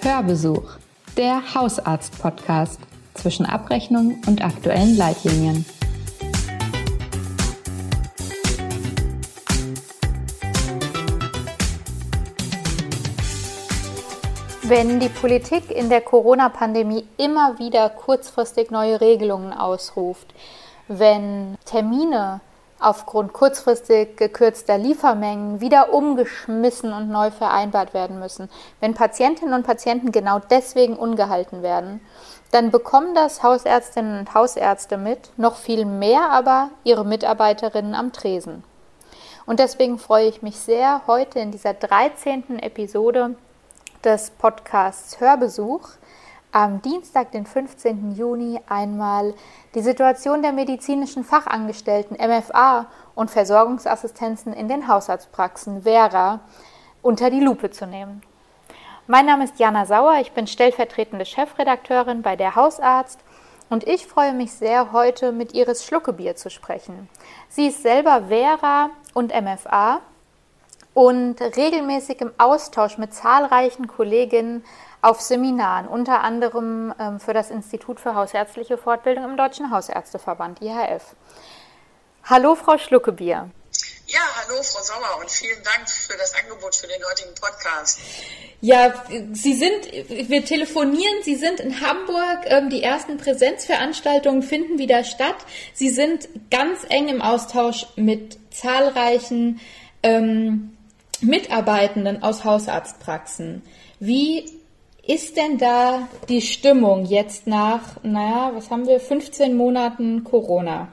Hörbesuch, der Hausarzt-Podcast zwischen Abrechnung und aktuellen Leitlinien. Wenn die Politik in der Corona-Pandemie immer wieder kurzfristig neue Regelungen ausruft, wenn Termine aufgrund kurzfristig gekürzter Liefermengen wieder umgeschmissen und neu vereinbart werden müssen, wenn Patientinnen und Patienten genau deswegen ungehalten werden, dann bekommen das Hausärztinnen und Hausärzte mit, noch viel mehr aber ihre Mitarbeiterinnen am Tresen. Und deswegen freue ich mich sehr, heute in dieser 13. Episode des Podcasts Hörbesuch am Dienstag, den 15. Juni, einmal die Situation der medizinischen Fachangestellten MFA und Versorgungsassistenzen in den Hausarztpraxen Vera unter die Lupe zu nehmen. Mein Name ist Jana Sauer, ich bin stellvertretende Chefredakteurin bei der Hausarzt und ich freue mich sehr, heute mit Iris Schluckebier zu sprechen. Sie ist selber Vera und MFA und regelmäßig im Austausch mit zahlreichen Kolleginnen auf Seminaren, unter anderem ähm, für das Institut für Hausärztliche Fortbildung im Deutschen Hausärzteverband, IHF. Hallo, Frau Schluckebier. Ja, hallo Frau Sauer und vielen Dank für das Angebot für den heutigen Podcast. Ja, Sie sind, wir telefonieren, Sie sind in Hamburg, ähm, die ersten Präsenzveranstaltungen finden wieder statt. Sie sind ganz eng im Austausch mit zahlreichen ähm, Mitarbeitenden aus Hausarztpraxen. Wie ist denn da die Stimmung jetzt nach, naja, was haben wir, 15 Monaten Corona?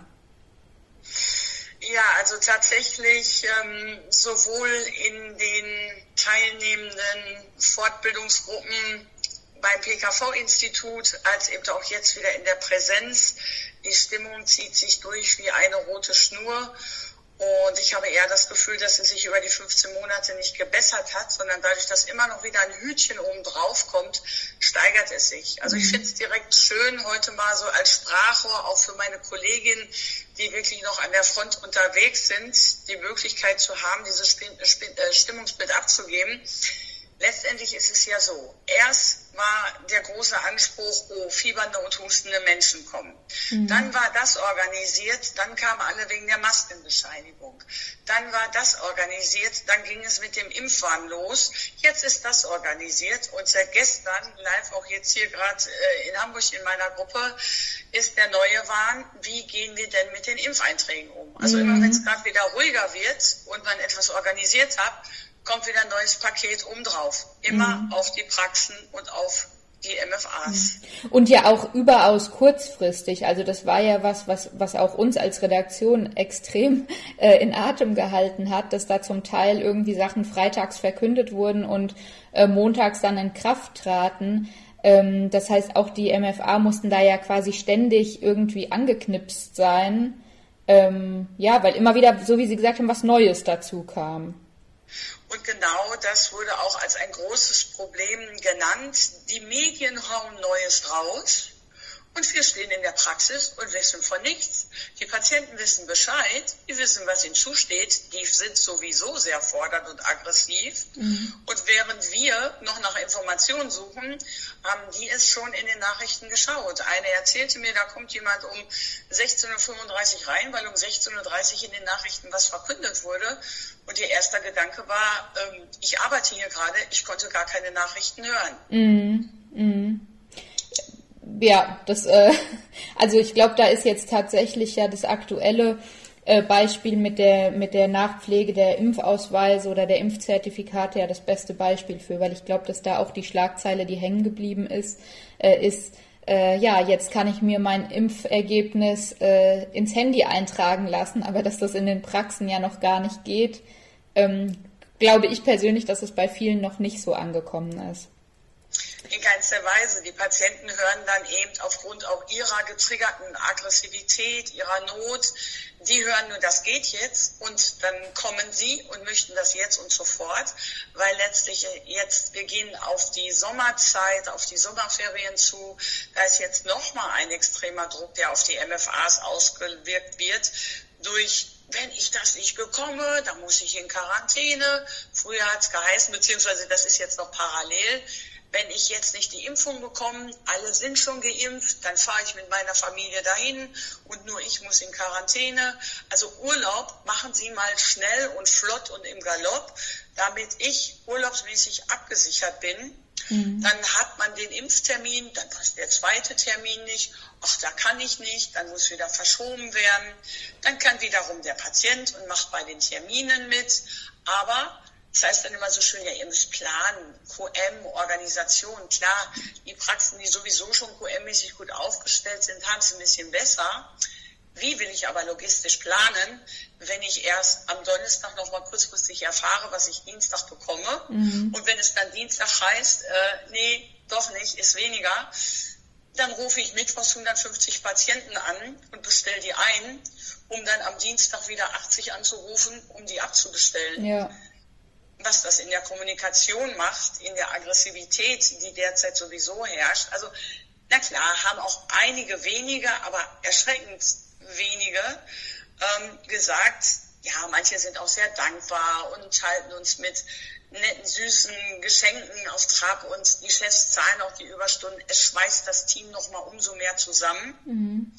Ja, also tatsächlich ähm, sowohl in den teilnehmenden Fortbildungsgruppen beim PKV-Institut als eben auch jetzt wieder in der Präsenz. Die Stimmung zieht sich durch wie eine rote Schnur. Und ich habe eher das Gefühl, dass es sich über die 15 Monate nicht gebessert hat, sondern dadurch, dass immer noch wieder ein Hütchen oben drauf kommt, steigert es sich. Also ich mhm. finde es direkt schön, heute mal so als Sprachrohr auch für meine Kolleginnen, die wirklich noch an der Front unterwegs sind, die Möglichkeit zu haben, dieses äh, Stimmungsbild abzugeben letztendlich ist es ja so. Erst war der große Anspruch, oh, fiebernde und hustende Menschen kommen. Mhm. Dann war das organisiert, dann kamen alle wegen der Maskenbescheinigung. Dann war das organisiert, dann ging es mit dem Impfwahn los. Jetzt ist das organisiert und seit gestern, live auch jetzt hier gerade äh, in Hamburg in meiner Gruppe, ist der neue Wahn, wie gehen wir denn mit den Impfeinträgen um? Also mhm. immer wenn es gerade wieder ruhiger wird und man etwas organisiert hat, kommt wieder ein neues Paket obendrauf. Immer mhm. auf die Praxen und auf die MFAs. Mhm. Und ja auch überaus kurzfristig. Also das war ja was, was, was auch uns als Redaktion extrem äh, in Atem gehalten hat, dass da zum Teil irgendwie Sachen freitags verkündet wurden und äh, montags dann in Kraft traten. Ähm, das heißt, auch die MFA mussten da ja quasi ständig irgendwie angeknipst sein. Ähm, ja, weil immer wieder, so wie Sie gesagt haben, was Neues dazu kam. Und genau das wurde auch als ein großes Problem genannt. Die Medien hauen Neues raus und wir stehen in der Praxis und wissen von nichts. Die Patienten wissen Bescheid, die wissen, was ihnen zusteht. Die sind sowieso sehr fordernd und aggressiv. Mhm. Und während wir noch nach Informationen suchen, haben die es schon in den Nachrichten geschaut. Eine erzählte mir, da kommt jemand um 16.35 Uhr rein, weil um 16.30 Uhr in den Nachrichten was verkündet wurde. Und ihr erster Gedanke war, ähm, ich arbeite hier gerade, ich konnte gar keine Nachrichten hören. Mhm. Mhm ja, das, äh, also ich glaube, da ist jetzt tatsächlich ja das aktuelle äh, Beispiel mit der, mit der Nachpflege der Impfausweise oder der Impfzertifikate ja das beste Beispiel für, weil ich glaube, dass da auch die Schlagzeile, die hängen geblieben ist, äh, ist, äh, ja, jetzt kann ich mir mein Impfergebnis äh, ins Handy eintragen lassen, aber dass das in den Praxen ja noch gar nicht geht, ähm, glaube ich persönlich, dass es bei vielen noch nicht so angekommen ist in keinster Weise. Die Patienten hören dann eben aufgrund auch ihrer getriggerten Aggressivität, ihrer Not, die hören nur, das geht jetzt und dann kommen sie und möchten das jetzt und sofort, weil letztlich jetzt, wir gehen auf die Sommerzeit, auf die Sommerferien zu, da ist jetzt nochmal ein extremer Druck, der auf die MFAs ausgewirkt wird durch wenn ich das nicht bekomme, dann muss ich in Quarantäne. Früher hat es geheißen, beziehungsweise das ist jetzt noch parallel, wenn ich jetzt nicht die Impfung bekomme, alle sind schon geimpft, dann fahre ich mit meiner Familie dahin und nur ich muss in Quarantäne. Also Urlaub machen Sie mal schnell und flott und im Galopp, damit ich urlaubsmäßig abgesichert bin. Mhm. Dann hat man den Impftermin, dann passt der zweite Termin nicht. Ach, da kann ich nicht, dann muss wieder verschoben werden. Dann kann wiederum der Patient und macht bei den Terminen mit. Aber das heißt dann immer so schön, ja, ihr müsst planen, QM, Organisation, klar, die Praxen, die sowieso schon QM-mäßig gut aufgestellt sind, haben es ein bisschen besser. Wie will ich aber logistisch planen, wenn ich erst am Donnerstag noch mal kurzfristig erfahre, was ich Dienstag bekomme? Mhm. Und wenn es dann Dienstag heißt, äh, nee, doch nicht, ist weniger, dann rufe ich mittwochs 150 Patienten an und bestelle die ein, um dann am Dienstag wieder 80 anzurufen, um die abzubestellen. Ja was das in der Kommunikation macht, in der Aggressivität, die derzeit sowieso herrscht. Also, na klar, haben auch einige wenige, aber erschreckend wenige ähm, gesagt, ja, manche sind auch sehr dankbar und halten uns mit netten, süßen Geschenken auf Trab und die Chefs zahlen auch die Überstunden. Es schweißt das Team nochmal umso mehr zusammen. Mhm.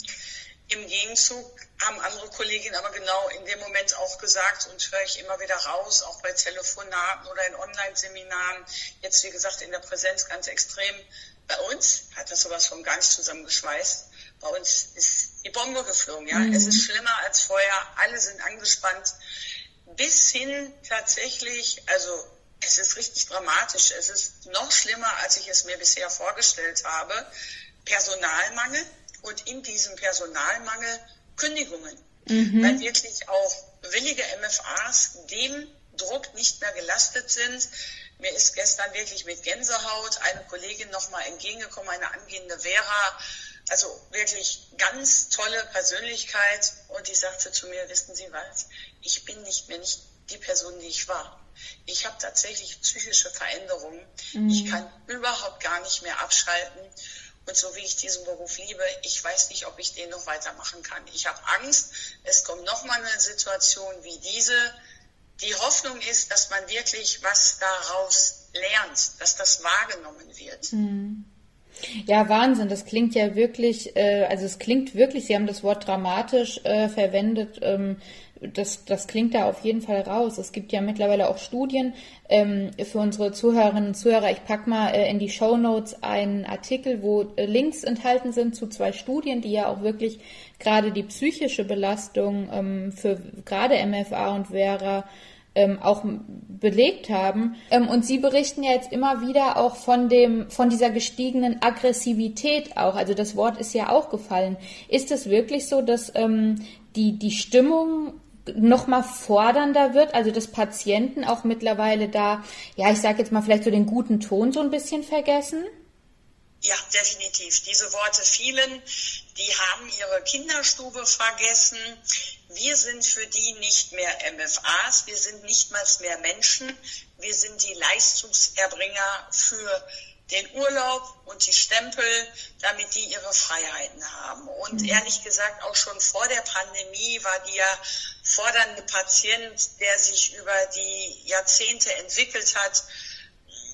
Im Gegenzug haben andere Kolleginnen aber genau in dem Moment auch gesagt und höre ich immer wieder raus, auch bei Telefonaten oder in Online-Seminaren, jetzt wie gesagt in der Präsenz ganz extrem. Bei uns hat das sowas von gar nicht zusammengeschweißt. Bei uns ist die Bombe geflogen, ja. Mhm. Es ist schlimmer als vorher, alle sind angespannt. Bis hin tatsächlich, also es ist richtig dramatisch. Es ist noch schlimmer, als ich es mir bisher vorgestellt habe. Personalmangel und in diesem Personalmangel Kündigungen, mhm. weil wirklich auch willige MFAs dem Druck nicht mehr gelastet sind. Mir ist gestern wirklich mit Gänsehaut eine Kollegin nochmal entgegengekommen, eine angehende Vera, also wirklich ganz tolle Persönlichkeit und die sagte zu mir, wissen Sie was, ich bin nicht mehr nicht die Person, die ich war. Ich habe tatsächlich psychische Veränderungen. Mhm. Ich kann überhaupt gar nicht mehr abschalten. Und so wie ich diesen Beruf liebe, ich weiß nicht, ob ich den noch weitermachen kann. Ich habe Angst, es kommt nochmal eine Situation wie diese. Die Hoffnung ist, dass man wirklich was daraus lernt, dass das wahrgenommen wird. Mhm. Ja, Wahnsinn. Das klingt ja wirklich, äh, also es klingt wirklich, Sie haben das Wort dramatisch äh, verwendet. Ähm, das, das klingt da auf jeden Fall raus. Es gibt ja mittlerweile auch Studien ähm, für unsere Zuhörerinnen und Zuhörer. Ich pack mal äh, in die Show Notes einen Artikel, wo äh, Links enthalten sind zu zwei Studien, die ja auch wirklich gerade die psychische Belastung ähm, für gerade MFA und Vera ähm, auch belegt haben. Ähm, und Sie berichten ja jetzt immer wieder auch von dem, von dieser gestiegenen Aggressivität auch. Also das Wort ist ja auch gefallen. Ist es wirklich so, dass ähm, die, die Stimmung noch mal fordernder wird, also dass Patienten auch mittlerweile da, ja, ich sage jetzt mal vielleicht so den guten Ton so ein bisschen vergessen? Ja, definitiv. Diese Worte fielen, die haben ihre Kinderstube vergessen. Wir sind für die nicht mehr MFAs, wir sind nicht mal mehr Menschen, wir sind die Leistungserbringer für den Urlaub und die Stempel, damit die ihre Freiheiten haben. Und mhm. ehrlich gesagt, auch schon vor der Pandemie war der fordernde Patient, der sich über die Jahrzehnte entwickelt hat,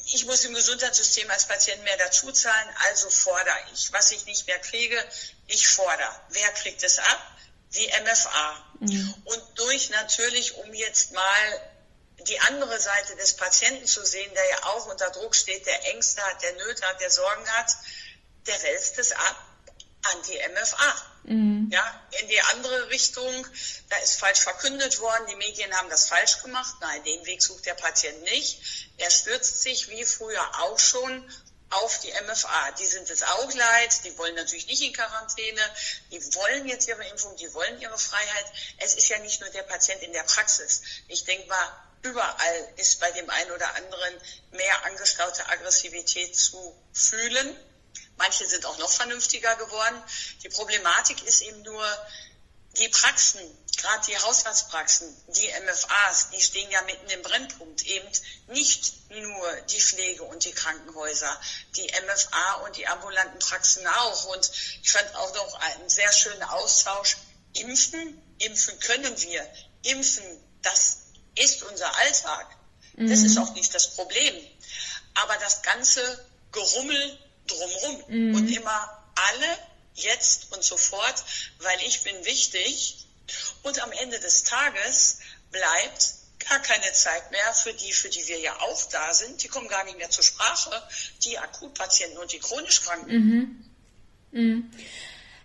ich muss im Gesundheitssystem als Patient mehr dazu zahlen, also fordere ich. Was ich nicht mehr kriege, ich fordere. Wer kriegt es ab? Die MFA. Mhm. Und durch natürlich, um jetzt mal die andere Seite des Patienten zu sehen, der ja auch unter Druck steht, der Ängste hat, der Nöte hat, der Sorgen hat, der wälzt es ab an die MFA. Mhm. Ja, in die andere Richtung, da ist falsch verkündet worden, die Medien haben das falsch gemacht. Nein, den Weg sucht der Patient nicht. Er stürzt sich wie früher auch schon auf die MFA. Die sind es auch leid, die wollen natürlich nicht in Quarantäne, die wollen jetzt ihre Impfung, die wollen ihre Freiheit. Es ist ja nicht nur der Patient in der Praxis. Ich denke mal, überall ist bei dem einen oder anderen mehr angestaute Aggressivität zu fühlen. Manche sind auch noch vernünftiger geworden. Die Problematik ist eben nur, die Praxen, gerade die Haushaltspraxen, die MFAs, die stehen ja mitten im Brennpunkt. Eben nicht nur die Pflege und die Krankenhäuser, die MFA und die ambulanten Praxen auch. Und ich fand auch noch einen sehr schönen Austausch. Impfen impfen können wir. Impfen, das ist unser Alltag. Das mhm. ist auch nicht das Problem. Aber das ganze Gerummel drumrum mhm. und immer alle jetzt und sofort, weil ich bin wichtig. Und am Ende des Tages bleibt gar keine Zeit mehr für die, für die wir ja auch da sind. Die kommen gar nicht mehr zur Sprache. Die Akutpatienten und die chronisch Kranken. Mhm. Mhm.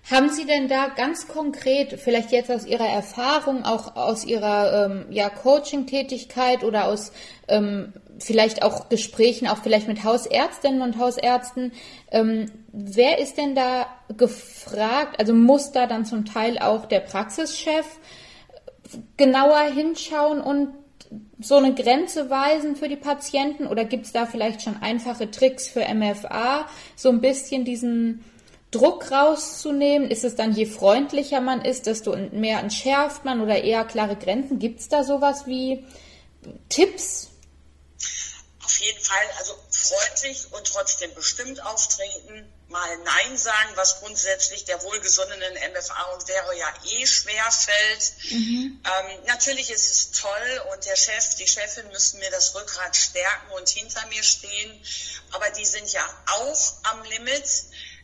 Haben Sie denn da ganz konkret, vielleicht jetzt aus Ihrer Erfahrung, auch aus Ihrer ähm, ja, Coaching-Tätigkeit oder aus ähm, vielleicht auch Gesprächen, auch vielleicht mit Hausärztinnen und Hausärzten, ähm, wer ist denn da gefragt? Also muss da dann zum Teil auch der Praxischef genauer hinschauen und so eine Grenze weisen für die Patienten? Oder gibt es da vielleicht schon einfache Tricks für MFA, so ein bisschen diesen Druck rauszunehmen? Ist es dann, je freundlicher man ist, desto mehr entschärft man oder eher klare Grenzen? Gibt es da sowas wie Tipps? Auf jeden Fall, also freundlich und trotzdem bestimmt auftreten, mal Nein sagen, was grundsätzlich der wohlgesonnenen MFA und wäre ja eh schwer fällt. Mhm. Ähm, natürlich ist es toll und der Chef, die Chefin müssen mir das Rückgrat stärken und hinter mir stehen, aber die sind ja auch am Limit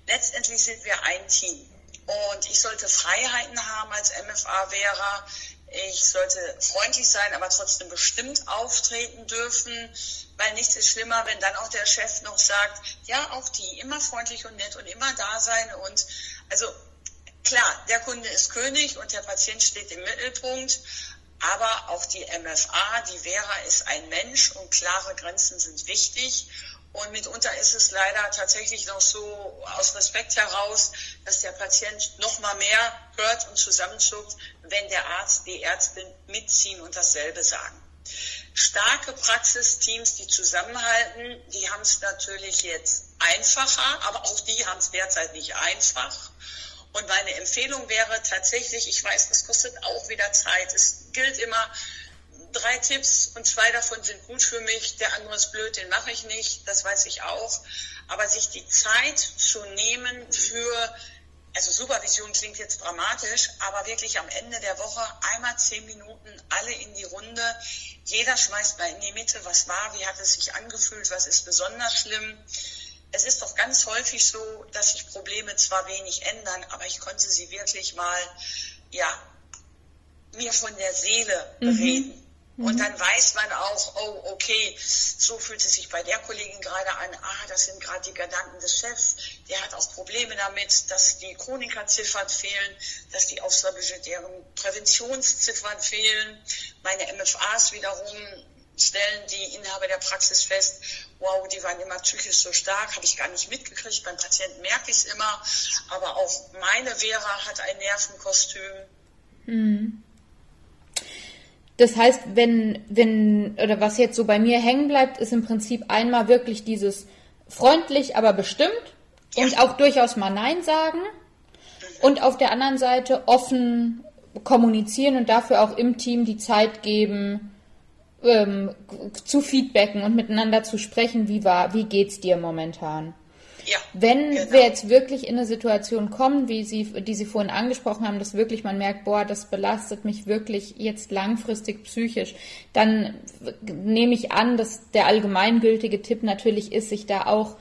letztendlich sind wir ein Team. Und ich sollte Freiheiten haben als MFA-Wehrer. Ich sollte freundlich sein, aber trotzdem bestimmt auftreten dürfen, weil nichts ist schlimmer, wenn dann auch der Chef noch sagt, ja, auch die immer freundlich und nett und immer da sein. Und also klar, der Kunde ist König und der Patient steht im Mittelpunkt. Aber auch die MFA, die Vera ist ein Mensch und klare Grenzen sind wichtig. Und mitunter ist es leider tatsächlich noch so aus Respekt heraus, dass der Patient noch mal mehr hört und zusammenzuckt, wenn der Arzt, die Ärztin mitziehen und dasselbe sagen. Starke Praxisteams, die zusammenhalten, die haben es natürlich jetzt einfacher, aber auch die haben es derzeit nicht einfach. Und meine Empfehlung wäre tatsächlich, ich weiß, das kostet auch wieder Zeit. Es gilt immer, drei Tipps und zwei davon sind gut für mich. Der andere ist blöd, den mache ich nicht. Das weiß ich auch. Aber sich die Zeit zu nehmen für, also Supervision klingt jetzt dramatisch, aber wirklich am Ende der Woche einmal zehn Minuten alle in die Runde. Jeder schmeißt mal in die Mitte, was war, wie hat es sich angefühlt, was ist besonders schlimm. Es ist doch ganz häufig so, dass sich Probleme zwar wenig ändern, aber ich konnte sie wirklich mal, ja, mir von der Seele mhm. Und mhm. dann weiß man auch, oh, okay, so fühlt es sich bei der Kollegin gerade an, ah, das sind gerade die Gedanken des Chefs, der hat auch Probleme damit, dass die Chronikerziffer fehlen, dass die außerbudgetären Präventionsziffern fehlen. Meine MFAs wiederum stellen die Inhaber der Praxis fest, wow, die waren immer psychisch so stark, habe ich gar nicht mitgekriegt, beim Patienten merke ich es immer, aber auch meine Vera hat ein Nervenkostüm. Mhm. Das heißt, wenn, wenn, oder was jetzt so bei mir hängen bleibt, ist im Prinzip einmal wirklich dieses freundlich, aber bestimmt und auch durchaus mal Nein sagen und auf der anderen Seite offen kommunizieren und dafür auch im Team die Zeit geben, ähm, zu feedbacken und miteinander zu sprechen, wie war, wie geht's dir momentan? Ja, Wenn genau. wir jetzt wirklich in eine Situation kommen, wie Sie, die Sie vorhin angesprochen haben, dass wirklich man merkt, boah, das belastet mich wirklich jetzt langfristig psychisch, dann nehme ich an, dass der allgemeingültige Tipp natürlich ist, sich da auch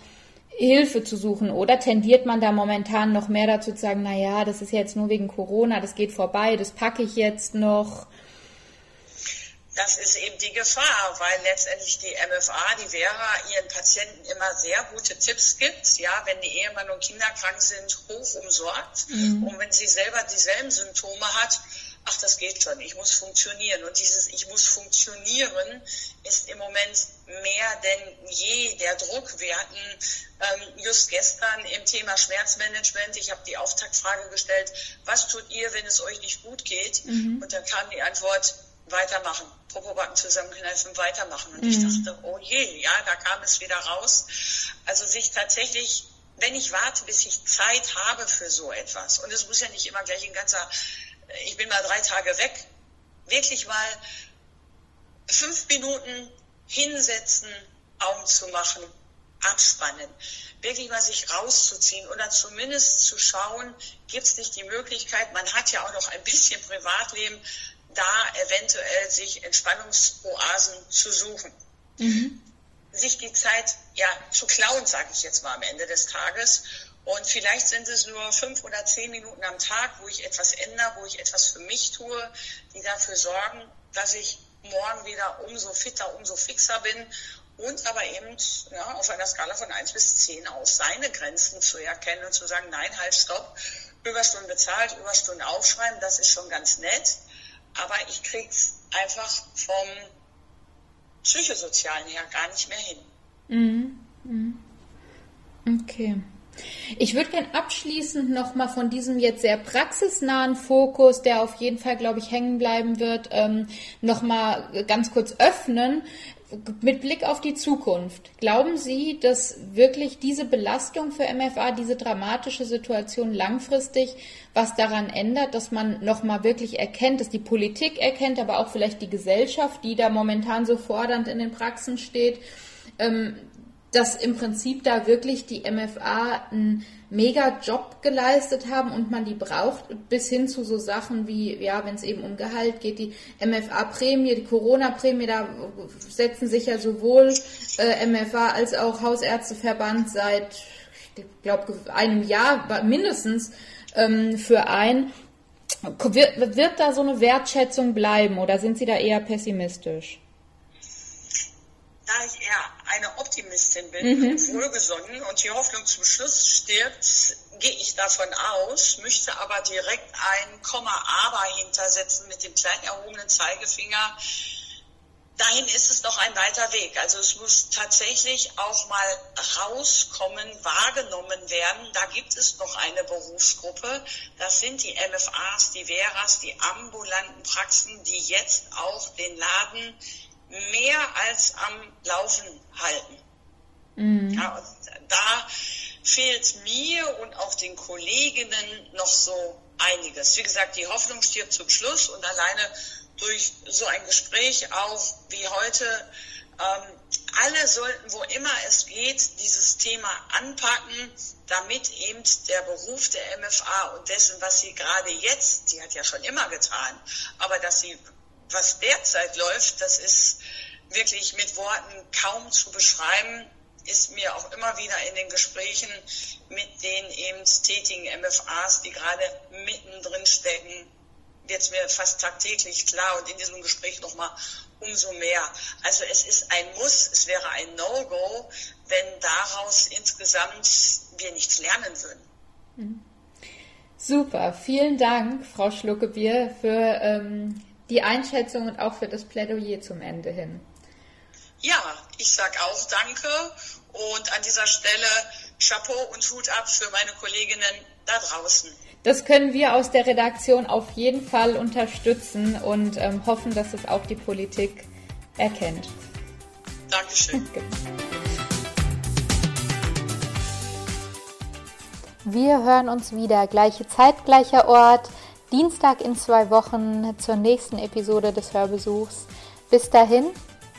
Hilfe zu suchen oder tendiert man da momentan noch mehr dazu zu sagen, na ja, das ist jetzt nur wegen Corona, das geht vorbei, das packe ich jetzt noch das ist eben die Gefahr, weil letztendlich die MFA, die Vera, ihren Patienten immer sehr gute Tipps gibt. Ja, wenn die Ehemann und Kinder krank sind, hoch umsorgt. Mhm. Und wenn sie selber dieselben Symptome hat, ach, das geht schon, ich muss funktionieren. Und dieses Ich muss funktionieren ist im Moment mehr denn je der Druck. Wir hatten ähm, just gestern im Thema Schmerzmanagement, ich habe die Auftaktfrage gestellt, was tut ihr, wenn es euch nicht gut geht? Mhm. Und dann kam die Antwort, weitermachen, Popobacken zusammenkneifen, weitermachen. Und mhm. ich dachte, oh je, ja, da kam es wieder raus. Also sich tatsächlich, wenn ich warte, bis ich Zeit habe für so etwas, und es muss ja nicht immer gleich ein ganzer, ich bin mal drei Tage weg, wirklich mal fünf Minuten hinsetzen, Augen zu machen, abspannen. Wirklich mal sich rauszuziehen oder zumindest zu schauen, gibt es nicht die Möglichkeit, man hat ja auch noch ein bisschen Privatleben, da eventuell sich Entspannungsoasen zu suchen. Mhm. Sich die Zeit ja zu klauen, sage ich jetzt mal am Ende des Tages. Und vielleicht sind es nur fünf oder zehn Minuten am Tag, wo ich etwas ändere, wo ich etwas für mich tue, die dafür sorgen, dass ich morgen wieder umso fitter, umso fixer bin und aber eben ja, auf einer Skala von eins bis zehn aus seine Grenzen zu erkennen und zu sagen, nein, halt, stopp, Überstunden bezahlt, Überstunden aufschreiben, das ist schon ganz nett, aber ich krieg's einfach vom psychosozialen her gar nicht mehr hin. Mhm. Mhm. Okay. Ich würde gerne abschließend nochmal von diesem jetzt sehr praxisnahen Fokus, der auf jeden Fall, glaube ich, hängen bleiben wird, ähm, nochmal ganz kurz öffnen. Mit Blick auf die Zukunft, glauben Sie, dass wirklich diese Belastung für MFA, diese dramatische Situation langfristig was daran ändert, dass man nochmal wirklich erkennt, dass die Politik erkennt, aber auch vielleicht die Gesellschaft, die da momentan so fordernd in den Praxen steht, ähm, dass im Prinzip da wirklich die MFA einen mega Job geleistet haben und man die braucht, bis hin zu so Sachen wie, ja, wenn es eben um Gehalt geht, die MFA-Prämie, die Corona-Prämie, da setzen sich ja sowohl äh, MFA als auch Hausärzteverband seit, ich glaube, einem Jahr mindestens ähm, für ein. Wird, wird da so eine Wertschätzung bleiben oder sind Sie da eher pessimistisch? da ich eher eine Optimistin bin, mhm. wohlgesonnen und die Hoffnung zum Schluss stirbt, gehe ich davon aus, möchte aber direkt ein Komma aber hintersetzen mit dem klein erhobenen Zeigefinger. Dahin ist es noch ein weiter Weg. Also es muss tatsächlich auch mal rauskommen, wahrgenommen werden. Da gibt es noch eine Berufsgruppe. Das sind die MFAs, die Veras, die ambulanten Praxen, die jetzt auch den Laden mehr als am Laufen halten. Mhm. Ja, da fehlt mir und auch den Kolleginnen noch so einiges. Wie gesagt, die Hoffnung stirbt zum Schluss und alleine durch so ein Gespräch auch wie heute, ähm, alle sollten, wo immer es geht, dieses Thema anpacken, damit eben der Beruf der MFA und dessen, was sie gerade jetzt, sie hat ja schon immer getan, aber dass sie was derzeit läuft, das ist wirklich mit Worten kaum zu beschreiben, ist mir auch immer wieder in den Gesprächen mit den eben tätigen MFAs, die gerade mittendrin stecken, wird mir fast tagtäglich klar und in diesem Gespräch nochmal umso mehr. Also es ist ein Muss, es wäre ein No-Go, wenn daraus insgesamt wir nichts lernen würden. Mhm. Super, vielen Dank, Frau Schluckebier, für ähm, die Einschätzung und auch für das Plädoyer zum Ende hin. Ja, ich sage auch Danke und an dieser Stelle Chapeau und Hut ab für meine Kolleginnen da draußen. Das können wir aus der Redaktion auf jeden Fall unterstützen und ähm, hoffen, dass es auch die Politik erkennt. Dankeschön. Wir hören uns wieder. Gleiche Zeit, gleicher Ort. Dienstag in zwei Wochen zur nächsten Episode des Hörbesuchs. Bis dahin,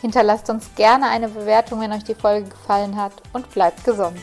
hinterlasst uns gerne eine Bewertung, wenn euch die Folge gefallen hat und bleibt gesund.